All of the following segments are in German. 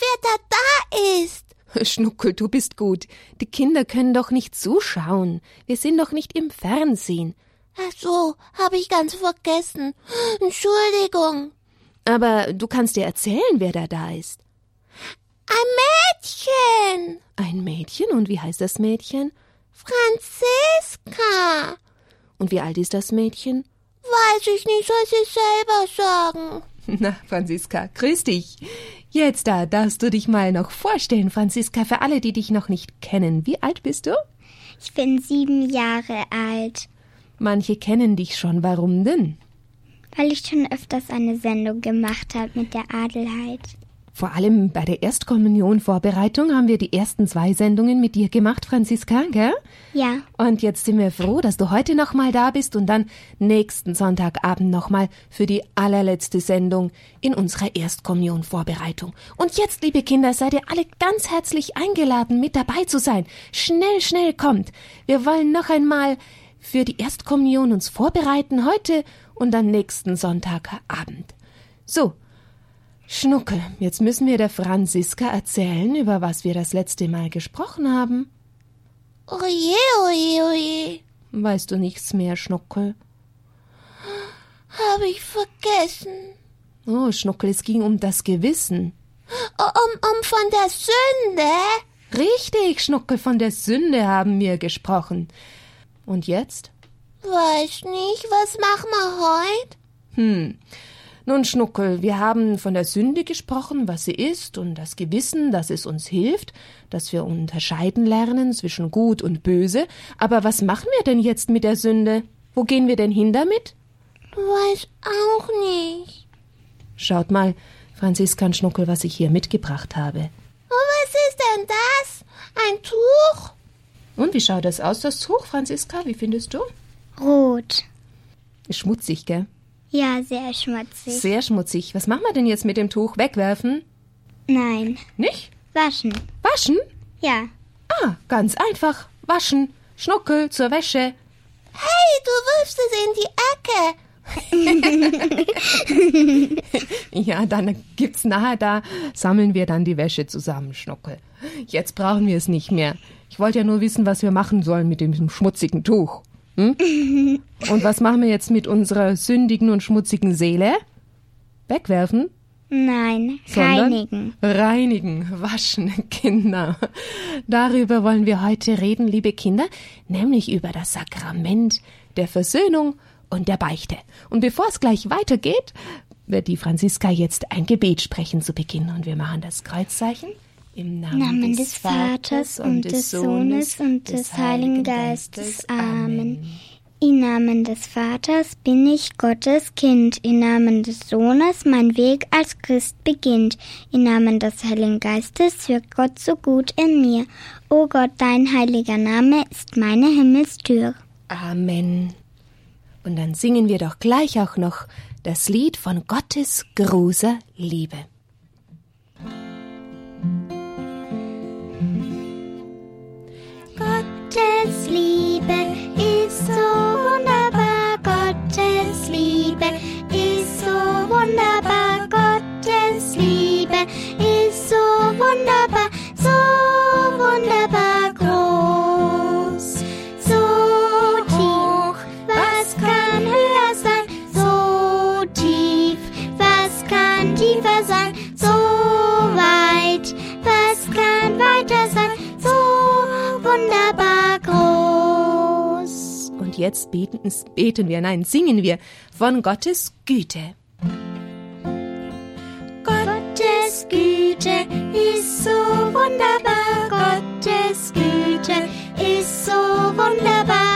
wer da da ist. Schnuckel, du bist gut. Die Kinder können doch nicht zuschauen. Wir sind doch nicht im Fernsehen. Ach so, habe ich ganz vergessen. Entschuldigung. Aber du kannst dir erzählen, wer da da ist. Ein Mädchen. Ein Mädchen? Und wie heißt das Mädchen? Franziska. Und wie alt ist das Mädchen? Weiß ich nicht, soll sie selber sagen. Na, Franziska, grüß dich. Jetzt da darfst du dich mal noch vorstellen, Franziska, für alle, die dich noch nicht kennen. Wie alt bist du? Ich bin sieben Jahre alt. Manche kennen dich schon. Warum denn? Weil ich schon öfters eine Sendung gemacht habe mit der Adelheid. Vor allem bei der Erstkommunion-Vorbereitung haben wir die ersten zwei Sendungen mit dir gemacht, Franziska, gell? Ja. Und jetzt sind wir froh, dass du heute nochmal da bist und dann nächsten Sonntagabend nochmal für die allerletzte Sendung in unserer Erstkommunion-Vorbereitung. Und jetzt, liebe Kinder, seid ihr alle ganz herzlich eingeladen, mit dabei zu sein. Schnell, schnell kommt. Wir wollen noch einmal für die Erstkommunion uns vorbereiten heute und dann nächsten Sonntagabend. So, Schnuckel, jetzt müssen wir der Franziska erzählen, über was wir das letzte Mal gesprochen haben. Oje, oje, oje. Weißt du nichts mehr, Schnuckel? Habe ich vergessen. Oh, Schnuckel, es ging um das Gewissen. Um, um von der Sünde? Richtig, Schnuckel, von der Sünde haben wir gesprochen. Und jetzt? Weiß nicht, was machen wir heute? Hm. Nun, Schnuckel, wir haben von der Sünde gesprochen, was sie ist, und das Gewissen, dass es uns hilft, dass wir unterscheiden lernen zwischen gut und böse. Aber was machen wir denn jetzt mit der Sünde? Wo gehen wir denn hin damit? Weiß auch nicht. Schaut mal, Franziska und Schnuckel, was ich hier mitgebracht habe. Oh, was ist denn das? Ein Tuch? Und wie schaut das aus, das Tuch, Franziska? Wie findest du? Rot. Schmutzig, gell? Ja, sehr schmutzig. Sehr schmutzig. Was machen wir denn jetzt mit dem Tuch? Wegwerfen? Nein. Nicht? Waschen. Waschen? Ja. Ah, ganz einfach. Waschen. Schnuckel zur Wäsche. Hey, du wirfst es in die Ecke. ja, dann gibt's nachher da, sammeln wir dann die Wäsche zusammen, Schnuckel. Jetzt brauchen wir es nicht mehr. Ich wollte ja nur wissen, was wir machen sollen mit dem schmutzigen Tuch. Hm? Und was machen wir jetzt mit unserer sündigen und schmutzigen Seele? Wegwerfen? Nein, Sondern reinigen. Reinigen, waschen, Kinder. Darüber wollen wir heute reden, liebe Kinder, nämlich über das Sakrament der Versöhnung und der Beichte. Und bevor es gleich weitergeht, wird die Franziska jetzt ein Gebet sprechen zu Beginn und wir machen das Kreuzzeichen. Im Namen, Namen des Vaters und des Sohnes und des Heiligen Geistes. Amen. Im Namen des Vaters bin ich Gottes Kind. Im Namen des Sohnes mein Weg als Christ beginnt. Im Namen des Heiligen Geistes wirkt Gott so gut in mir. O Gott, dein heiliger Name ist meine Himmelstür. Amen. Und dann singen wir doch gleich auch noch das Lied von Gottes großer Liebe. Wunderbar, Gottes Liebe ist so wunderbar, so wunderbar groß, so hoch, was kann höher sein, so tief, was kann tiefer sein, so weit, was kann weiter sein, so wunderbar groß. Und jetzt beten, beten wir, nein, singen wir von Gottes Güte. Gottes Güte ist so wunderbar, Gottes Güte ist so wunderbar,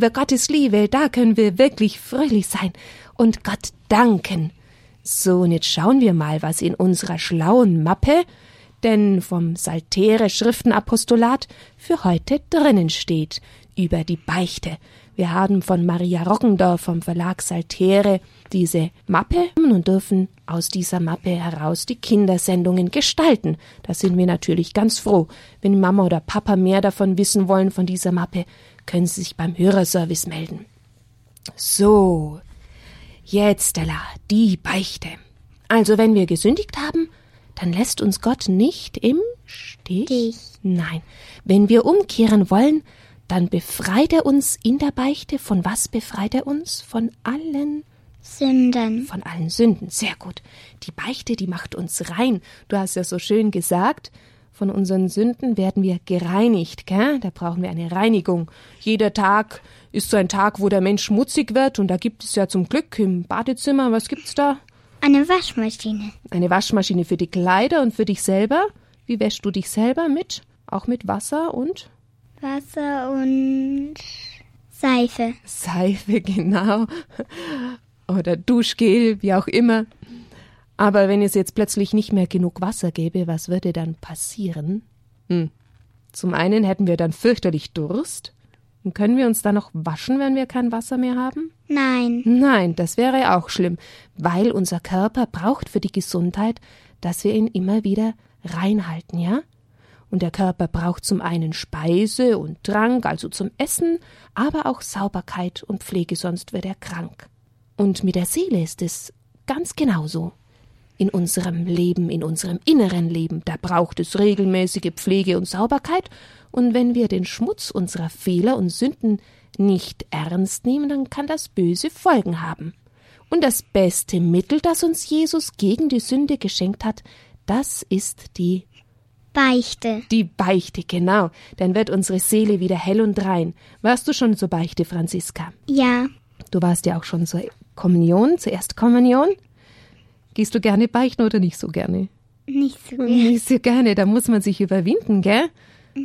Über Gottes Liebe, da können wir wirklich fröhlich sein und Gott danken. So, und jetzt schauen wir mal, was in unserer schlauen Mappe, denn vom Saltere Schriftenapostolat für heute drinnen steht über die Beichte. Wir haben von Maria Roggendorf vom Verlag Saltere diese Mappe und dürfen aus dieser Mappe heraus die Kindersendungen gestalten. Da sind wir natürlich ganz froh. Wenn Mama oder Papa mehr davon wissen wollen von dieser Mappe, können Sie sich beim Hörerservice melden. So, jetzt, Ella, die Beichte. Also, wenn wir gesündigt haben, dann lässt uns Gott nicht im Stich. Dich. Nein, wenn wir umkehren wollen, dann befreit er uns in der Beichte. Von was befreit er uns? Von allen Sünden. von allen Sünden. Sehr gut. Die Beichte, die macht uns rein. Du hast ja so schön gesagt, von unseren Sünden werden wir gereinigt, gell? Da brauchen wir eine Reinigung. Jeder Tag ist so ein Tag, wo der Mensch schmutzig wird und da gibt es ja zum Glück im Badezimmer, was gibt's da? Eine Waschmaschine. Eine Waschmaschine für die Kleider und für dich selber. Wie wäschst du dich selber mit? Auch mit Wasser und Wasser und Seife. Seife, genau. Oder Duschgel, wie auch immer. Aber wenn es jetzt plötzlich nicht mehr genug Wasser gäbe, was würde dann passieren? Hm. Zum einen hätten wir dann fürchterlich Durst. Und können wir uns dann noch waschen, wenn wir kein Wasser mehr haben? Nein. Nein, das wäre auch schlimm, weil unser Körper braucht für die Gesundheit, dass wir ihn immer wieder reinhalten, ja? Und der Körper braucht zum einen Speise und Trank, also zum Essen, aber auch Sauberkeit und Pflege, sonst wird er krank. Und mit der Seele ist es ganz genauso. In unserem Leben, in unserem inneren Leben, da braucht es regelmäßige Pflege und Sauberkeit, und wenn wir den Schmutz unserer Fehler und Sünden nicht ernst nehmen, dann kann das böse Folgen haben. Und das beste Mittel, das uns Jesus gegen die Sünde geschenkt hat, das ist die Beichte. die Beichte, genau. Dann wird unsere Seele wieder hell und rein. Warst du schon zur Beichte, Franziska? Ja. Du warst ja auch schon zur Kommunion, zur Erstkommunion. Gehst du gerne beichten oder nicht so gerne? Nicht so gut. Nicht so gerne, da muss man sich überwinden, gell?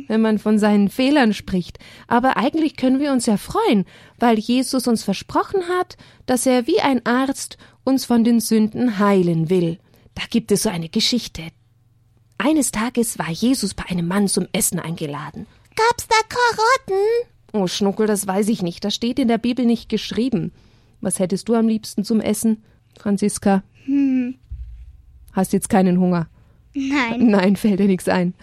Wenn man von seinen Fehlern spricht. Aber eigentlich können wir uns ja freuen, weil Jesus uns versprochen hat, dass er wie ein Arzt uns von den Sünden heilen will. Da gibt es so eine Geschichte. Eines Tages war Jesus bei einem Mann zum Essen eingeladen. Gab's da Karotten? Oh, Schnuckel, das weiß ich nicht. Das steht in der Bibel nicht geschrieben. Was hättest du am liebsten zum Essen, Franziska? Hm. Hast jetzt keinen Hunger? Nein. Nein, fällt dir nichts ein.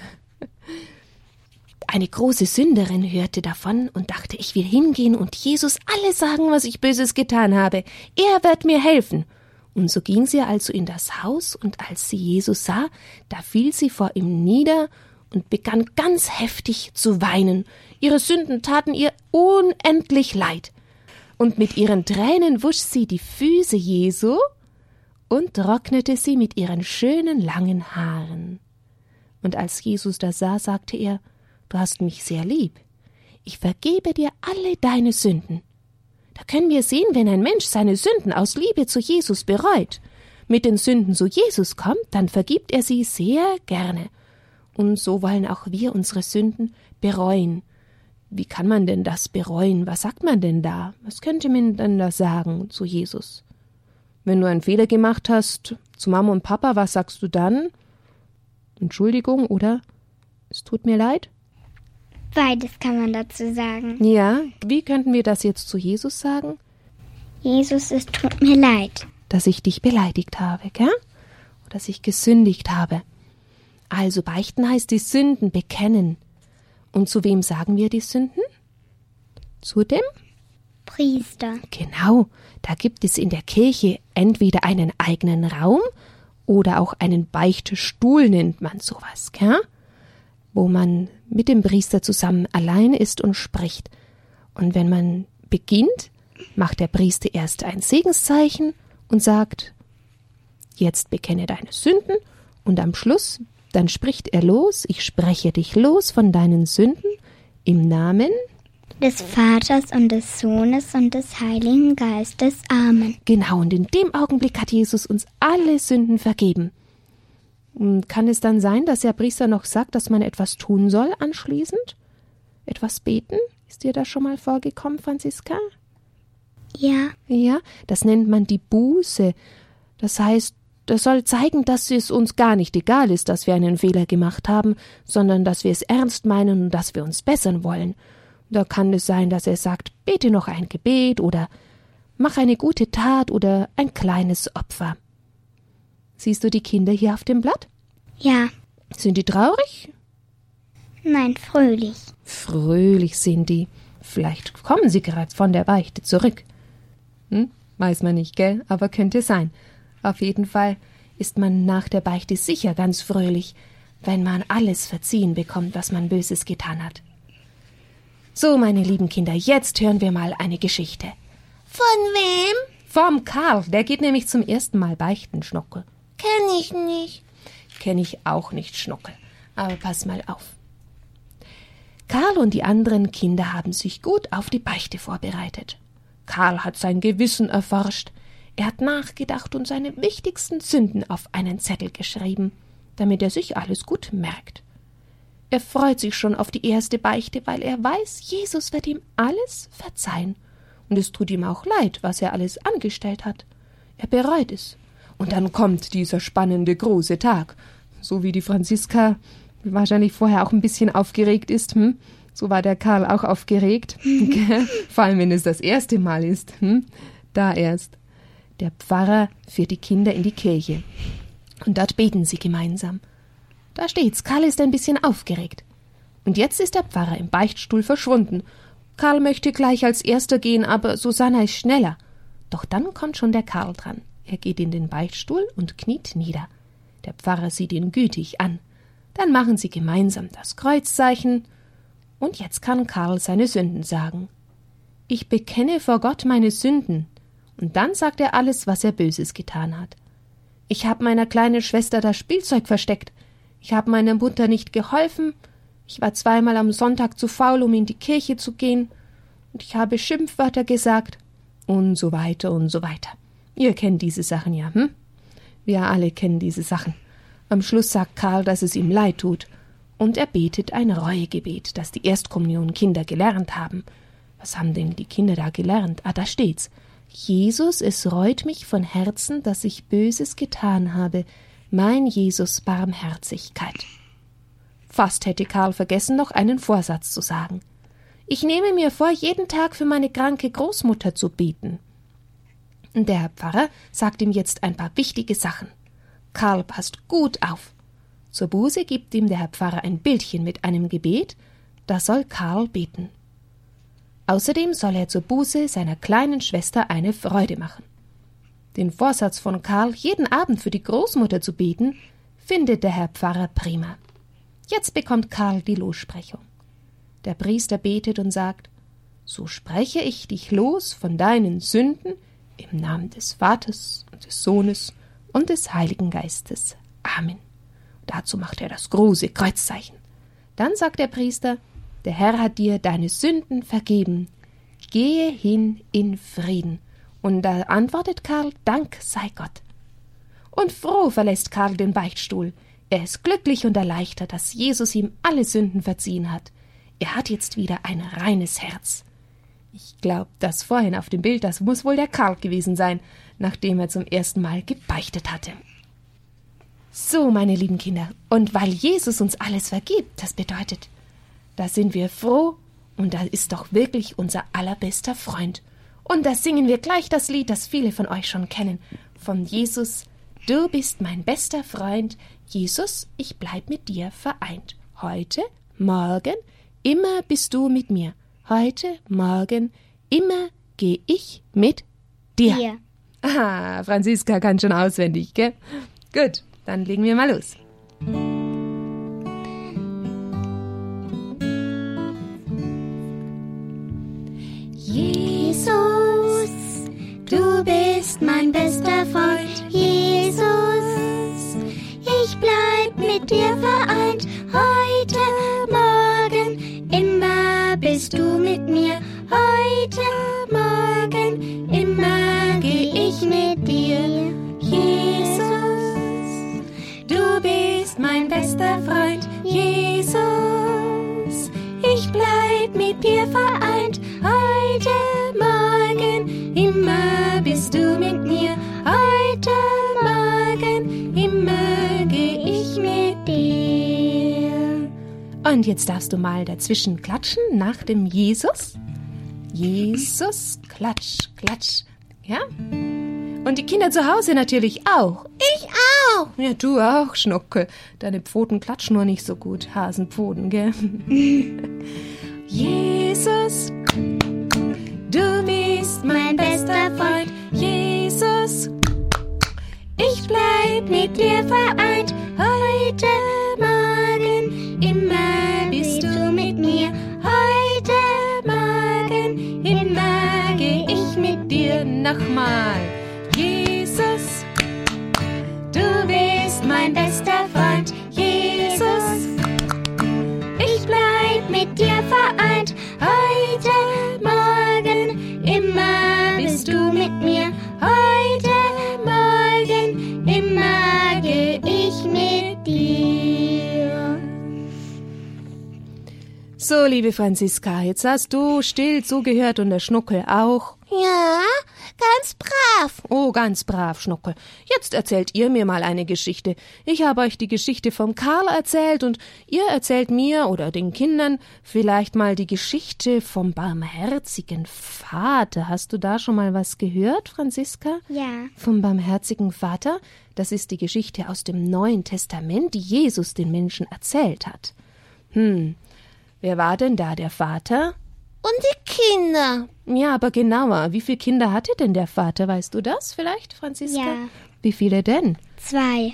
Eine große Sünderin hörte davon und dachte, ich will hingehen und Jesus alles sagen, was ich Böses getan habe. Er wird mir helfen. Und so ging sie also in das Haus, und als sie Jesus sah, da fiel sie vor ihm nieder und begann ganz heftig zu weinen. Ihre Sünden taten ihr unendlich leid. Und mit ihren Tränen wusch sie die Füße Jesu und trocknete sie mit ihren schönen langen Haaren. Und als Jesus das sah, sagte er, Du hast mich sehr lieb. Ich vergebe dir alle deine Sünden. Da können wir sehen, wenn ein Mensch seine Sünden aus Liebe zu Jesus bereut, mit den Sünden zu Jesus kommt, dann vergibt er sie sehr gerne. Und so wollen auch wir unsere Sünden bereuen. Wie kann man denn das bereuen? Was sagt man denn da? Was könnte man denn da sagen zu Jesus? Wenn du einen Fehler gemacht hast zu Mama und Papa, was sagst du dann? Entschuldigung oder es tut mir leid? Beides kann man dazu sagen. Ja, wie könnten wir das jetzt zu Jesus sagen? Jesus, es tut mir leid. Dass ich dich beleidigt habe, gell? Oder dass ich gesündigt habe. Also beichten heißt die Sünden bekennen. Und zu wem sagen wir die Sünden? Zu dem? Priester. Genau, da gibt es in der Kirche entweder einen eigenen Raum oder auch einen Beichtstuhl nennt man sowas, gell? wo man mit dem Priester zusammen allein ist und spricht. Und wenn man beginnt, macht der Priester erst ein Segenszeichen und sagt, jetzt bekenne deine Sünden und am Schluss, dann spricht er los, ich spreche dich los von deinen Sünden im Namen des Vaters und des Sohnes und des Heiligen Geistes. Amen. Genau, und in dem Augenblick hat Jesus uns alle Sünden vergeben. Und kann es dann sein, dass der Priester noch sagt, dass man etwas tun soll anschließend? Etwas beten? Ist dir das schon mal vorgekommen, Franziska? Ja. Ja, das nennt man die Buße. Das heißt, das soll zeigen, dass es uns gar nicht egal ist, dass wir einen Fehler gemacht haben, sondern dass wir es ernst meinen und dass wir uns bessern wollen. Da kann es sein, dass er sagt, bete noch ein Gebet oder mach eine gute Tat oder ein kleines Opfer. Siehst du die Kinder hier auf dem Blatt? Ja. Sind die traurig? Nein, fröhlich. Fröhlich sind die. Vielleicht kommen sie gerade von der Beichte zurück. Hm? Weiß man nicht, gell? Aber könnte sein. Auf jeden Fall ist man nach der Beichte sicher ganz fröhlich, wenn man alles verziehen bekommt, was man Böses getan hat. So, meine lieben Kinder, jetzt hören wir mal eine Geschichte. Von wem? Vom Karl, der geht nämlich zum ersten Mal beichten, Schnuckel. Kenn ich nicht. Kenn ich auch nicht, Schnuckel. Aber pass mal auf. Karl und die anderen Kinder haben sich gut auf die Beichte vorbereitet. Karl hat sein Gewissen erforscht. Er hat nachgedacht und seine wichtigsten Sünden auf einen Zettel geschrieben, damit er sich alles gut merkt. Er freut sich schon auf die erste Beichte, weil er weiß, Jesus wird ihm alles verzeihen. Und es tut ihm auch leid, was er alles angestellt hat. Er bereut es. Und dann kommt dieser spannende große Tag. So wie die Franziska wahrscheinlich vorher auch ein bisschen aufgeregt ist, hm? So war der Karl auch aufgeregt. Vor allem, wenn es das erste Mal ist. Hm? Da erst. Der Pfarrer führt die Kinder in die Kirche. Und dort beten sie gemeinsam. Da steht's, Karl ist ein bisschen aufgeregt. Und jetzt ist der Pfarrer im Beichtstuhl verschwunden. Karl möchte gleich als erster gehen, aber Susanna ist schneller. Doch dann kommt schon der Karl dran. Er geht in den Beichtstuhl und kniet nieder. Der Pfarrer sieht ihn gütig an. Dann machen sie gemeinsam das Kreuzzeichen und jetzt kann Karl seine Sünden sagen. Ich bekenne vor Gott meine Sünden. Und dann sagt er alles, was er Böses getan hat. Ich habe meiner kleinen Schwester das Spielzeug versteckt. Ich habe meiner Mutter nicht geholfen. Ich war zweimal am Sonntag zu faul, um in die Kirche zu gehen. Und ich habe Schimpfwörter gesagt. Und so weiter und so weiter. Ihr kennt diese Sachen ja, hm? Wir alle kennen diese Sachen. Am Schluss sagt Karl, dass es ihm leid tut und er betet ein Reuegebet, das die Erstkommunion-Kinder gelernt haben. Was haben denn die Kinder da gelernt? Ah, da steht's. Jesus, es reut mich von Herzen, dass ich Böses getan habe. Mein Jesus Barmherzigkeit. Fast hätte Karl vergessen, noch einen Vorsatz zu sagen. Ich nehme mir vor, jeden Tag für meine kranke Großmutter zu beten. Der Herr Pfarrer sagt ihm jetzt ein paar wichtige Sachen. Karl passt gut auf. Zur Buße gibt ihm der Herr Pfarrer ein Bildchen mit einem Gebet, da soll Karl beten. Außerdem soll er zur Buße seiner kleinen Schwester eine Freude machen. Den Vorsatz von Karl, jeden Abend für die Großmutter zu beten, findet der Herr Pfarrer prima. Jetzt bekommt Karl die Lossprechung. Der Priester betet und sagt, so spreche ich dich los von deinen Sünden im Namen des Vaters und des Sohnes und des Heiligen Geistes. Amen. Dazu macht er das große Kreuzzeichen. Dann sagt der Priester, der Herr hat dir deine Sünden vergeben. Gehe hin in Frieden. Und da antwortet Karl, Dank sei Gott. Und froh verlässt Karl den Beichtstuhl. Er ist glücklich und erleichtert, dass Jesus ihm alle Sünden verziehen hat. Er hat jetzt wieder ein reines Herz. Ich glaube, das vorhin auf dem Bild, das muss wohl der Karl gewesen sein, nachdem er zum ersten Mal gebeichtet hatte. So, meine lieben Kinder, und weil Jesus uns alles vergibt, das bedeutet, da sind wir froh und da ist doch wirklich unser allerbester Freund. Und da singen wir gleich das Lied, das viele von euch schon kennen, von Jesus, du bist mein bester Freund, Jesus, ich bleib mit dir vereint. Heute, morgen, immer bist du mit mir. Heute, morgen, immer geh ich mit dir. Dir. Ah, Franziska kann schon auswendig, gell? Gut. Dann legen wir mal los. Jesus, du bist mein bester Freund. Bist du mit mir. heute Morgen, immer geh ich mit dir. Jesus, du bist mein bester Freund, Jesus. Ich bleib mit dir vereint, Und jetzt darfst du mal dazwischen klatschen nach dem Jesus. Jesus, klatsch, klatsch. Ja? Und die Kinder zu Hause natürlich auch. Ich auch. Ja, du auch, Schnuckel. Deine Pfoten klatschen nur nicht so gut. Hasenpfoten, gell? Jesus, du bist mein bester Freund. Jesus, ich bleib mit dir vereint. Heute Nochmal. Jesus, du bist mein bester Freund. Jesus, ich bleib mit dir vereint. Heute Morgen, immer bist du mit mir. Heute Morgen, immer geh ich mit dir. So, liebe Franziska, jetzt hast du still zugehört und der Schnuckel auch. Ja, ganz brav. Oh, ganz brav, Schnuckel. Jetzt erzählt ihr mir mal eine Geschichte. Ich habe euch die Geschichte vom Karl erzählt und ihr erzählt mir oder den Kindern vielleicht mal die Geschichte vom barmherzigen Vater. Hast du da schon mal was gehört, Franziska? Ja. Vom barmherzigen Vater? Das ist die Geschichte aus dem Neuen Testament, die Jesus den Menschen erzählt hat. Hm, wer war denn da der Vater? Und die Kinder. Ja, aber genauer. Wie viele Kinder hatte denn der Vater? Weißt du das vielleicht, Franziska? Ja. Wie viele denn? Zwei.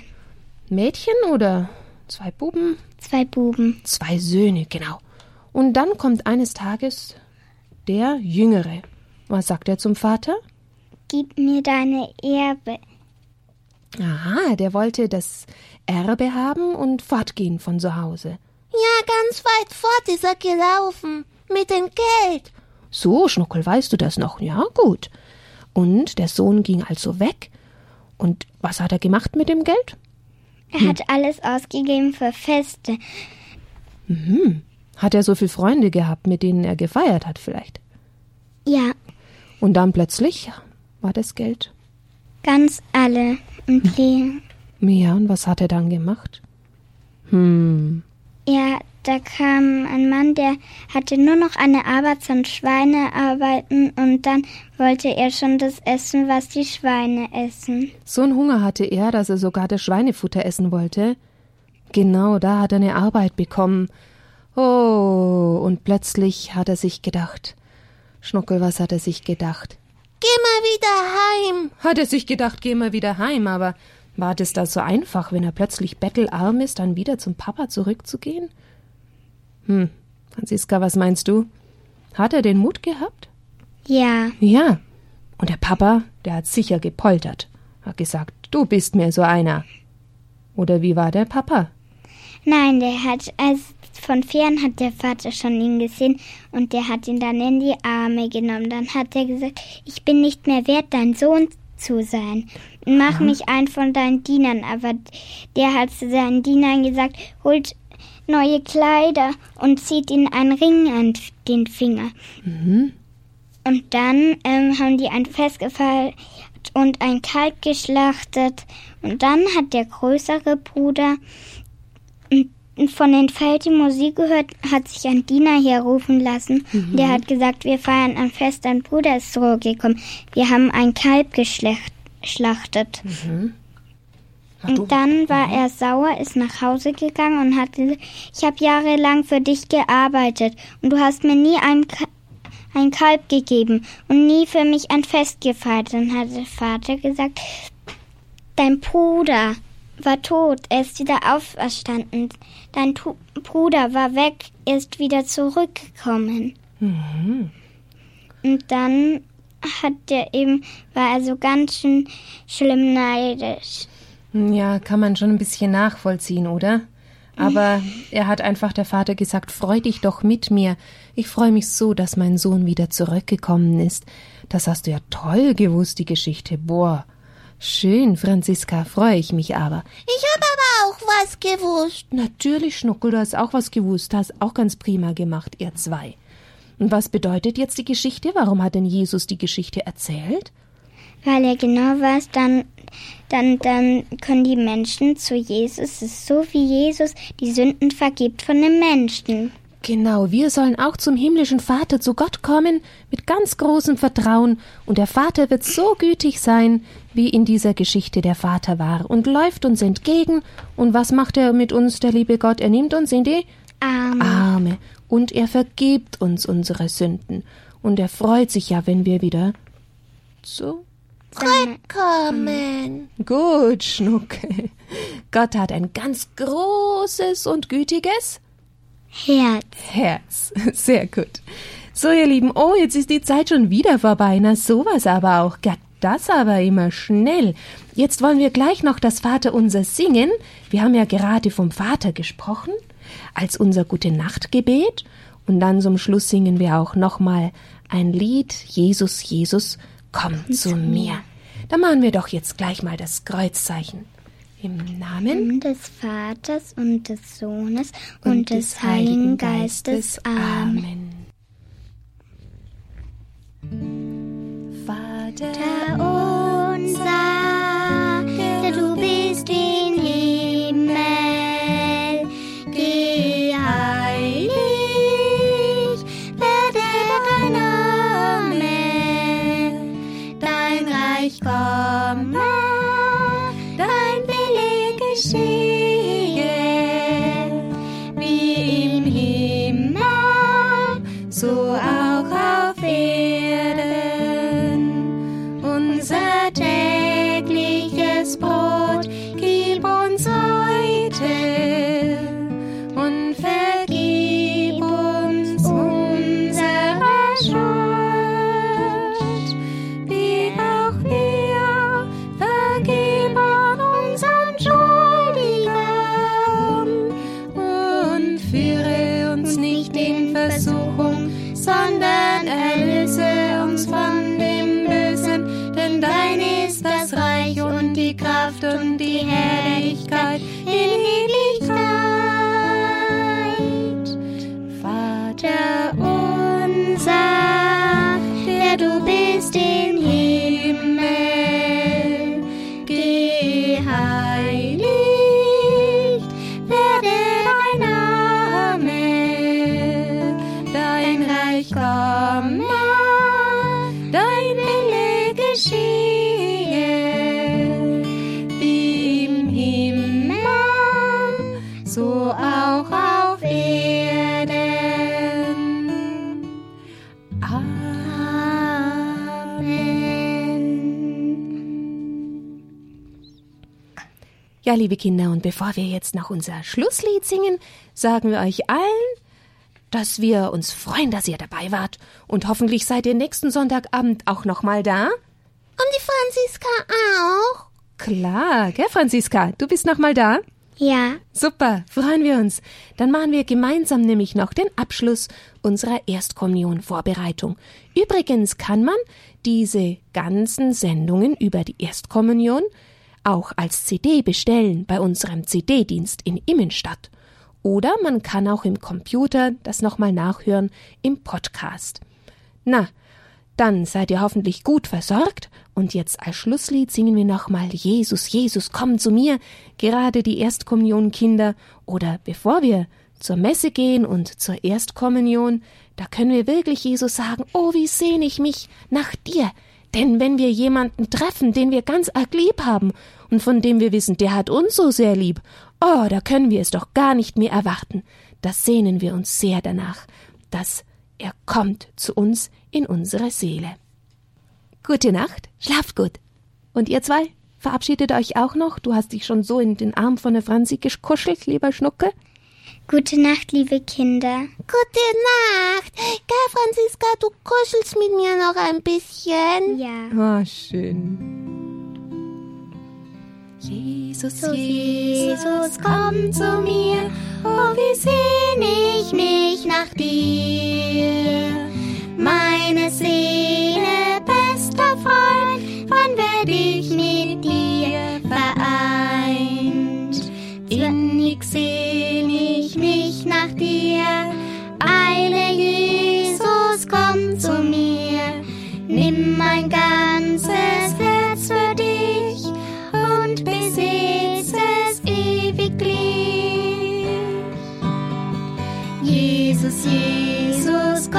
Mädchen oder zwei Buben? Zwei Buben. Zwei Söhne, genau. Und dann kommt eines Tages der Jüngere. Was sagt er zum Vater? Gib mir deine Erbe. Aha, der wollte das Erbe haben und fortgehen von zu Hause. Ja, ganz weit fort ist er gelaufen. Mit dem Geld. So, Schnuckel, weißt du das noch? Ja, gut. Und der Sohn ging also weg. Und was hat er gemacht mit dem Geld? Er hat alles ausgegeben für Feste. Hat er so viele Freunde gehabt, mit denen er gefeiert hat vielleicht? Ja, Und dann plötzlich war das Geld. ganz alle und leer. Ja, und was hat er dann gemacht? Hm, Ja, da kam ein Mann, der hatte nur noch eine Arbeit zum Schweine arbeiten und dann wollte er schon das essen, was die Schweine essen. so einen Hunger hatte er, dass er sogar das Schweinefutter essen wollte. Genau, da hat er eine Arbeit bekommen. Oh, und plötzlich hat er sich gedacht. Schnuckel, was hat er sich gedacht? Geh mal wieder heim. Hat er sich gedacht, geh mal wieder heim, aber war das da so einfach, wenn er plötzlich bettelarm ist, dann wieder zum Papa zurückzugehen? Hm, Franziska, was meinst du? Hat er den Mut gehabt? Ja, Ja. Und der Papa, der hat sicher gepoltert, hat gesagt, du bist mir so einer. Oder wie war der Papa? nein, der hat, also von fern hat der Vater schon ihn gesehen und der hat ihn dann in die Arme genommen. Dann hat er gesagt, ich bin nicht mehr wert, dein Sohn zu sein. Mach mich ein von deinen Dienern. Aber der hat zu seinen Dienern gesagt, holt neue Kleider und zieht ihnen einen Ring an den Finger. Und dann ähm, haben die ein Fest gefeiert und ein Kalb geschlachtet. Und dann hat der größere Bruder mm, von den Feld die Musik gehört, hat sich ein Diener hier rufen lassen. Der hat gesagt, wir feiern ein Fest, dein Bruder ist zurückgekommen. Wir haben ein Kalb geschlachtet. Und dann war er sauer, ist nach Hause gegangen und hat gesagt, ich habe jahrelang für dich gearbeitet und du hast mir nie ein, ein Kalb gegeben und nie für mich ein Fest gefeiert. Dann hat der Vater gesagt, dein Bruder war tot, er ist wieder auferstanden. Dein tu Bruder war weg, er ist wieder zurückgekommen. Und dann hat er eben, war er so ganz schön schlimm neidisch. Ja, kann man schon ein bisschen nachvollziehen, oder? Aber er hat einfach der Vater gesagt, freu dich doch mit mir. Ich freue mich so, dass mein Sohn wieder zurückgekommen ist. Das hast du ja toll gewusst, die Geschichte. Boah. Schön, Franziska, freue ich mich aber. Ich habe aber auch was gewusst. Natürlich, Schnuckel, du hast auch was gewusst, hast auch ganz prima gemacht, ihr zwei. Und was bedeutet jetzt die Geschichte? Warum hat denn Jesus die Geschichte erzählt? Weil er genau weiß, dann, dann, dann können die Menschen zu Jesus. Es ist so wie Jesus die Sünden vergibt von den Menschen. Genau, wir sollen auch zum himmlischen Vater, zu Gott kommen, mit ganz großem Vertrauen, und der Vater wird so gütig sein, wie in dieser Geschichte der Vater war, und läuft uns entgegen, und was macht er mit uns, der liebe Gott? Er nimmt uns in die Arme. Arme, und er vergibt uns unsere Sünden, und er freut sich ja, wenn wir wieder zu Zurückkommen. Gut, Schnucke. Gott hat ein ganz großes und gütiges Herz. Herz. Sehr gut. So, ihr Lieben, oh, jetzt ist die Zeit schon wieder vorbei. Na, sowas aber auch. Ja, das aber immer schnell. Jetzt wollen wir gleich noch das Vaterunser singen. Wir haben ja gerade vom Vater gesprochen, als unser Gute Nachtgebet. Und dann zum Schluss singen wir auch nochmal ein Lied. Jesus, Jesus, komm zu mir. Da machen wir doch jetzt gleich mal das Kreuzzeichen. Im Namen des Vaters und des Sohnes und, des Heiligen Geistes. Amen. Geschehe, wie im Himmel, so auch auf Erden. Amen. Ja, liebe Kinder, und bevor wir jetzt noch unser Schlusslied singen, sagen wir euch allen, dass wir uns freuen, dass ihr dabei wart und hoffentlich seid ihr nächsten Sonntagabend auch noch mal da. Und die Franziska auch. Klar, gell, Franziska? Du bist noch mal da? Ja, Super, freuen wir uns. Dann machen wir gemeinsam nämlich noch den Abschluss unserer Erstkommunion-Vorbereitung. Übrigens kann man diese ganzen Sendungen über die Erstkommunion auch als CD bestellen bei unserem CD-Dienst in Immenstadt. Oder man kann auch im Computer das nochmal nachhören im Podcast. Na, dann seid ihr hoffentlich gut versorgt. Und jetzt als Schlusslied singen wir nochmal Jesus, Jesus, komm zu mir, gerade die Erstkommunionkinder oder bevor wir zur Messe gehen und zur Erstkommunion, da können wir wirklich Jesus sagen, oh, wie sehne ich mich nach dir, denn wenn wir jemanden treffen, den wir ganz arg lieb haben und von dem wir wissen, der hat uns so sehr lieb, oh, da können wir es doch gar nicht mehr erwarten. Da sehnen wir uns sehr danach, dass er kommt zu uns in unsere Seele. Gute Nacht, schlaft gut. Und ihr zwei, verabschiedet euch auch noch. Du hast dich schon so in den Arm von der Franzi gekuschelt, lieber Schnucke. gute Nacht, liebe Kinder. Gute Nacht. Gell, Franziska, du kuschelst mit mir noch ein bisschen. Ja. Ah, schön. Jesus, Jesus, komm zu mir Oh, wie sehn ich mich nach dir. Meine Seele, bester Freund, wann werd ich mit dir vereint? Innig sehn ich mich nach dir. Eile Jesus, komm zu mir. Nimm mein ganzes Herz für dich und besitz es ewiglich. Jesus, Jesus,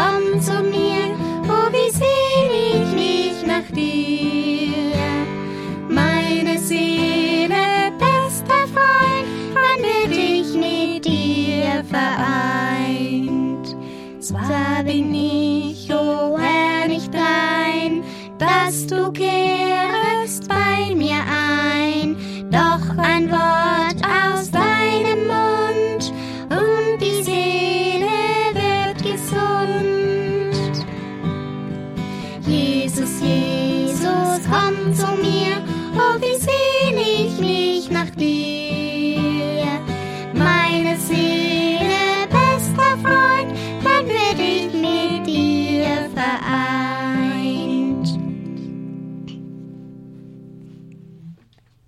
komm zu mir, oh wie sehn ich mich nach dir. Meine Seele, bester Freund, wann werd ich mit dir vereint? Zwar bin ich, oh Herr, nicht dein, dass du kennst,